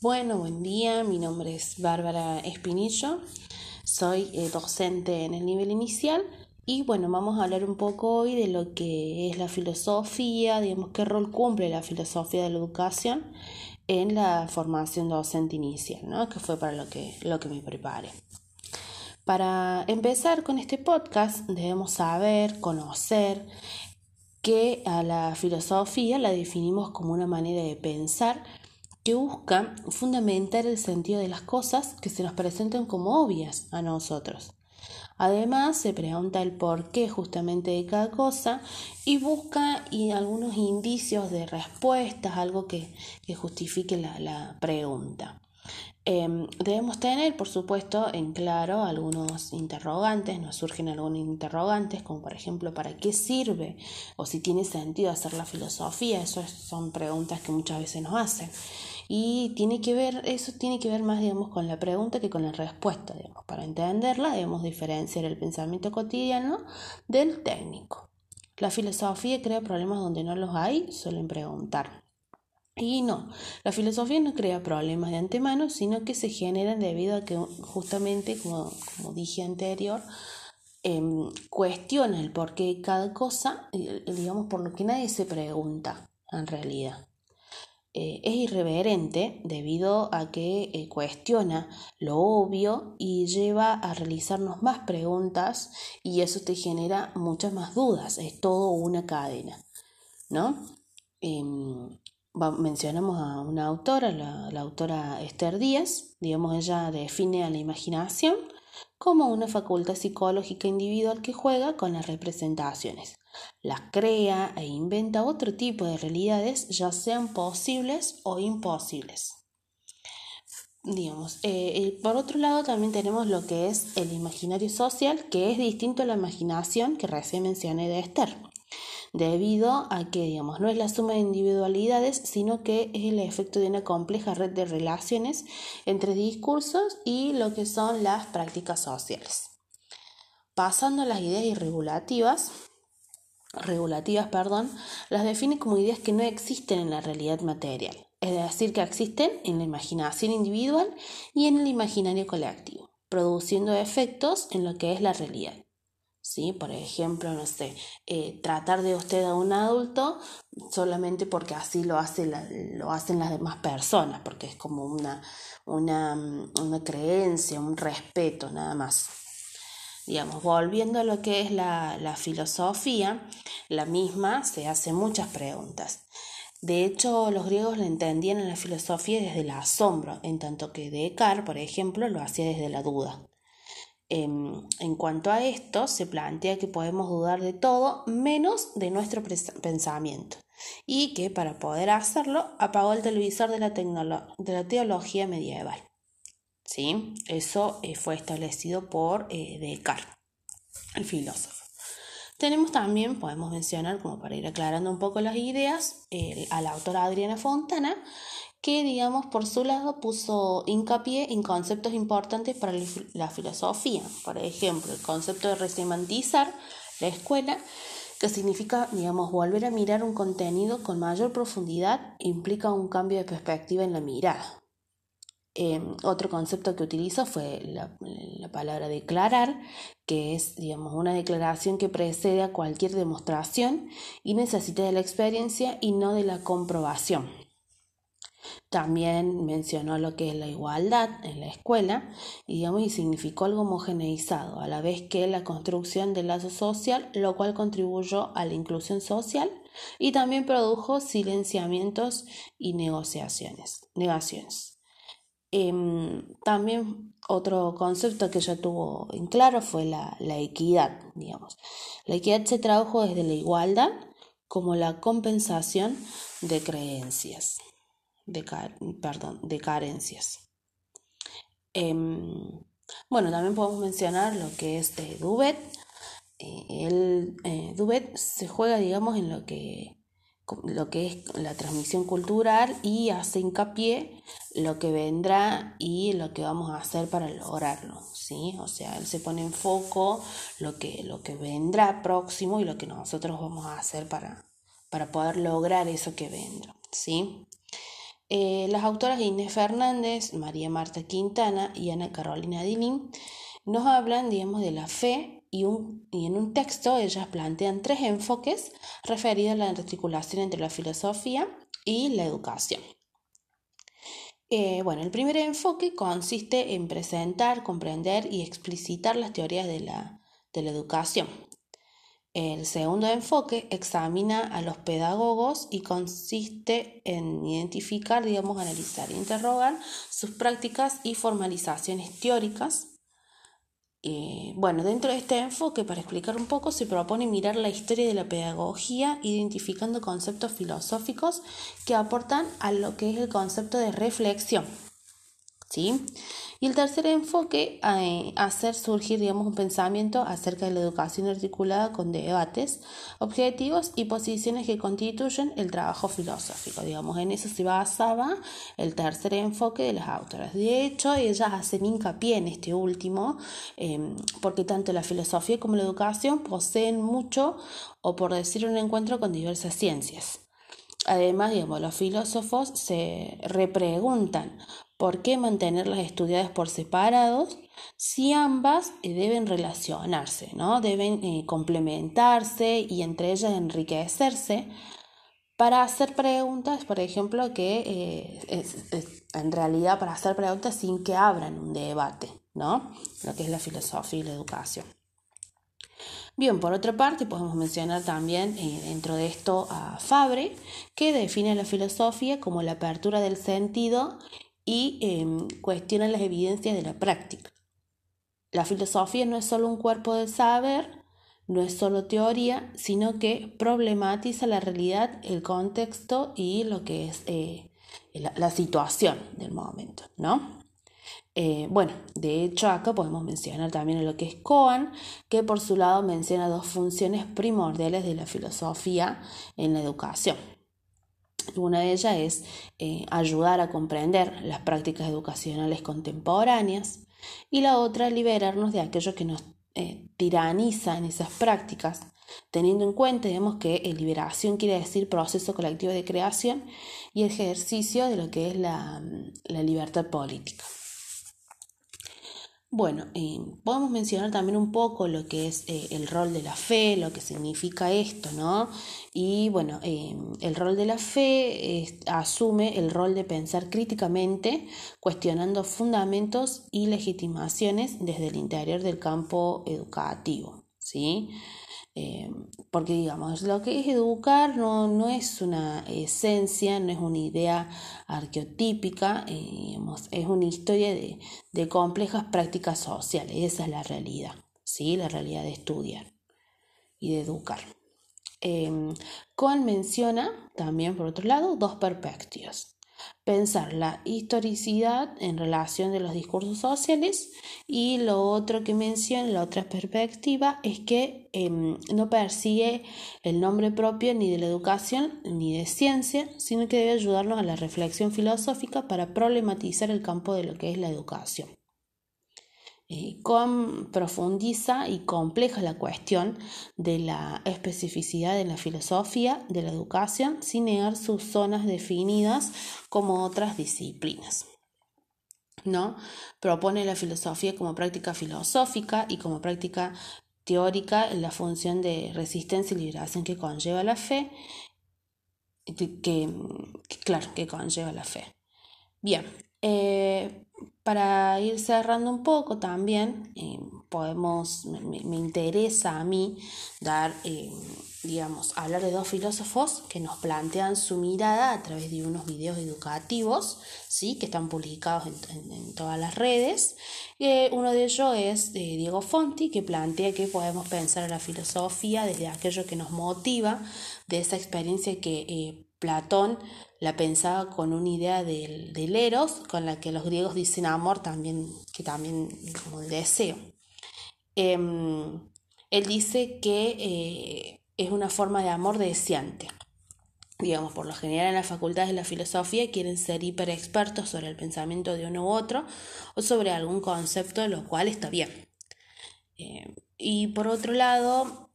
Bueno, buen día, mi nombre es Bárbara Espinillo, soy eh, docente en el nivel inicial y bueno, vamos a hablar un poco hoy de lo que es la filosofía, digamos, qué rol cumple la filosofía de la educación en la formación docente inicial, ¿no? que fue para lo que, lo que me preparé. Para empezar con este podcast debemos saber, conocer que a la filosofía la definimos como una manera de pensar que busca fundamentar el sentido de las cosas que se nos presentan como obvias a nosotros. Además, se pregunta el por qué justamente de cada cosa y busca y algunos indicios de respuestas, algo que, justifique la, la pregunta. Em, debemos tener, por supuesto, en claro algunos interrogantes, nos surgen algunos interrogantes, como por ejemplo, ¿para qué sirve? O si tiene sentido hacer la filosofía, esas son preguntas que muchas veces nos hacen. Y tiene que ver, eso tiene que ver más, digamos, con la pregunta que con la respuesta, digamos. Para entenderla debemos diferenciar el pensamiento cotidiano del técnico. La filosofía crea problemas donde no los hay, suelen preguntar. Y no, la filosofía no crea problemas de antemano, sino que se generan debido a que justamente, como, como dije anterior, em, cuestiona el porqué de cada cosa, digamos, por lo que nadie se pregunta en realidad. Eh, es irreverente debido a que eh, cuestiona lo obvio y lleva a realizarnos más preguntas y eso te genera muchas más dudas, es todo una cadena, ¿no? Em, mencionamos a una autora, la, autora Esther Díaz, digamos, ella define a la imaginación como una facultad psicológica individual que juega con las representaciones, las crea e inventa otro tipo de realidades, ya sean posibles o imposibles. Digamos, eh, por otro lado también tenemos lo que es el imaginario social, que es distinto a la imaginación que recién mencioné de Esther debido a que, digamos, no es la suma de individualidades, sino que es el efecto de una compleja red de relaciones entre discursos y lo que son las prácticas sociales. Pasando a las ideas irregulativas, regulativas, perdón, las define como ideas que no existen en la realidad material, es decir, que existen en la imaginación individual y en el imaginario colectivo, produciendo efectos en lo que es la realidad. ¿sí? Por ejemplo, no sé, eh, tratar de usted a un adulto solamente porque así lo, hace lo hacen las demás personas, porque es como una, una, una creencia, un respeto nada más. Digamos, volviendo a lo que es la, la filosofía, la misma se hace muchas preguntas. De hecho, los griegos la entendían en la filosofía desde el asombro, en tanto que Descartes, por ejemplo, lo hacía desde la duda. Em, en cuanto a esto, se plantea que podemos dudar de todo menos de nuestro pensamiento y que para poder hacerlo apagó el televisor de la, de la teología medieval. ¿Sí? Eso eh, fue establecido por eh, Descartes, el filósofo. Tenemos también, podemos mencionar, como para ir aclarando un poco las ideas, a la autora Adriana Fontana, que, digamos, por su lado puso hincapié en conceptos importantes para la filosofía. Por ejemplo, el concepto de resemantizar la escuela, que significa, digamos, volver a mirar un contenido con mayor profundidad, implica un cambio de perspectiva en la mirada. Em, otro concepto que utilizó fue la, la, palabra declarar, que es digamos, una declaración que precede a cualquier demostración y necesita de la experiencia y no de la comprobación. También mencionó lo que es la igualdad en la escuela y, digamos, y significó algo homogeneizado, a la vez que la construcción del lazo social, lo cual contribuyó a la inclusión social y también produjo silenciamientos y negociaciones, negaciones. Em, también otro concepto que ya tuvo en claro fue la, la equidad, digamos. La equidad se tradujo desde la igualdad como la compensación de creencias de, perdón, de carencias. Em, bueno, también podemos mencionar lo que es de. Eh, el eh, Dubet se juega, digamos, en lo que, lo que es la transmisión cultural y hace hincapié lo que vendrá y lo que vamos a hacer para lograrlo, ¿sí? O sea, él se pone en foco lo que, lo que vendrá próximo y lo que nosotros vamos a hacer para, para poder lograr eso que vendrá, ¿sí? Eh, las autoras Inés Fernández, María Marta Quintana y Ana Carolina Dilín nos hablan, digamos, de la fe y, y, en un texto ellas plantean tres enfoques referidos a la articulación entre la filosofía y la educación. Eh, bueno, el primer enfoque consiste en presentar, comprender y explicitar las teorías de la, de la educación. El segundo enfoque examina a los pedagogos y consiste en identificar, digamos, analizar e interrogar sus prácticas y formalizaciones teóricas eh, bueno, dentro de este enfoque, para explicar un poco, se propone mirar la historia de la pedagogía identificando conceptos filosóficos que aportan a lo que es el concepto de reflexión. ¿Sí? Y el tercer enfoque, eh, hacer surgir, digamos, un pensamiento acerca de la educación articulada con debates, objetivos y posiciones que constituyen el trabajo filosófico. Digamos, en eso se basaba el tercer enfoque de las autoras. De hecho, ellas hacen hincapié en este último, em, porque tanto la filosofía como la educación poseen mucho, o por decir un encuentro con diversas ciencias. Además, digamos, los filósofos se repreguntan ¿Por qué mantenerlas estudiadas por separados si ambas eh, deben relacionarse, ¿no? deben eh, complementarse y entre ellas enriquecerse para hacer preguntas, por ejemplo, que eh, en realidad para hacer preguntas sin que abran un debate, ¿no? Lo que es la filosofía y la educación. Bien, por otra parte, podemos mencionar también dentro de esto a Fabre, que define la filosofía como la apertura del sentido y em, cuestionan las evidencias de la práctica. La filosofía no es solo un cuerpo de saber, no es solo teoría, sino que problematiza la realidad, el contexto y lo que es eh, la, situación del momento, ¿no? Eh, bueno, de hecho acá podemos mencionar también lo que es Cohen, que por su lado menciona dos funciones primordiales de la filosofía en la educación. Una de ellas es eh, ayudar a comprender las prácticas educacionales contemporáneas y la otra liberarnos de aquello que nos eh, tiraniza en esas prácticas, teniendo en cuenta digamos, que liberación quiere decir proceso colectivo de creación y ejercicio de lo que es la libertad política. Bueno, eh, podemos mencionar también un poco lo que es eh, el rol de la fe, lo que significa esto, ¿no? Y bueno, eh, el rol de la fe asume el rol de pensar críticamente, cuestionando fundamentos y legitimaciones desde el interior del campo educativo, ¿sí? Eh, porque digamos, lo que es educar no, no, es una esencia, no es una idea arqueotípica, eh, es una historia de, de, complejas prácticas sociales, esa es la realidad, ¿sí? la realidad de estudiar y de educar. Eh, menciona también, por otro lado, dos perspectivas pensar la historicidad en relación de los discursos sociales y lo otro que menciona, la otra perspectiva, es que em, no persigue el nombre propio ni de la educación ni de ciencia, sino que debe ayudarnos a la reflexión filosófica para problematizar el campo de lo que es la educación. Eh, profundiza y compleja la cuestión de la especificidad de la filosofía de la educación sin negar sus zonas definidas como otras disciplinas. ¿no? Propone la filosofía como práctica filosófica y como práctica teórica en la función de resistencia y liberación que conlleva la fe, que, claro, que conlleva la fe. Bien, eh, para ir cerrando un poco también, eh, podemos, me, interesa a mí dar, eh, digamos, hablar de dos filósofos que nos plantean su mirada a través de unos videos educativos, ¿sí? que están publicados en, todas las redes. Eh, uno de ellos es Diego Fonti, que plantea que podemos pensar la filosofía desde aquello que nos motiva, de esa experiencia que Platón la pensaba con una idea del, eros, con la que los griegos dicen amor también, que también como el deseo. Em, él dice que eh, es una forma de amor deseante. Digamos, por lo general en las facultades de la filosofía quieren ser hiper expertos sobre el pensamiento de uno u otro o sobre algún concepto, lo cual está bien. Eh, y por otro lado,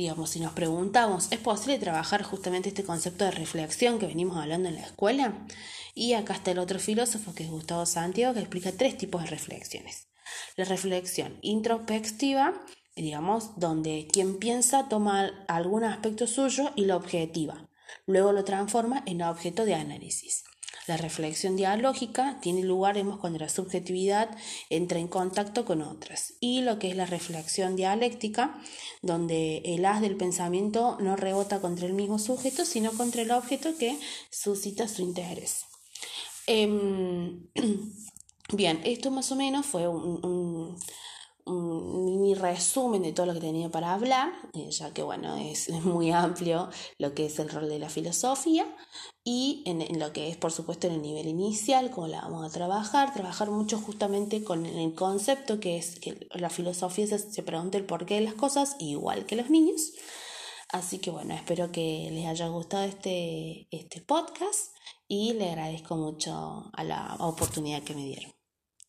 digamos, si nos preguntamos, ¿es posible trabajar justamente este concepto de reflexión que venimos hablando en la escuela? Y acá está el otro filósofo que es Gustavo Santiago que explica tres tipos de reflexiones. La reflexión introspectiva, digamos, donde quien piensa toma algún aspecto suyo y lo objetiva, luego lo transforma en objeto de análisis. La reflexión dialógica tiene lugar cuando la subjetividad entra en contacto con otras. Y lo que es la reflexión dialéctica, donde el haz del pensamiento no rebota contra el mismo sujeto, sino contra el objeto que suscita su interés. Em, bien, esto más o menos fue un mini resumen de todo lo que tenía para hablar, eh, ya que bueno, es muy amplio lo que es el rol de la filosofía y en, lo que es por supuesto en el nivel inicial, cómo la vamos a trabajar, trabajar mucho justamente con el concepto que es que la filosofía se, se pregunta el porqué de las cosas, igual que los niños. Así que bueno, espero que les haya gustado este, este podcast y le agradezco mucho a la oportunidad que me dieron.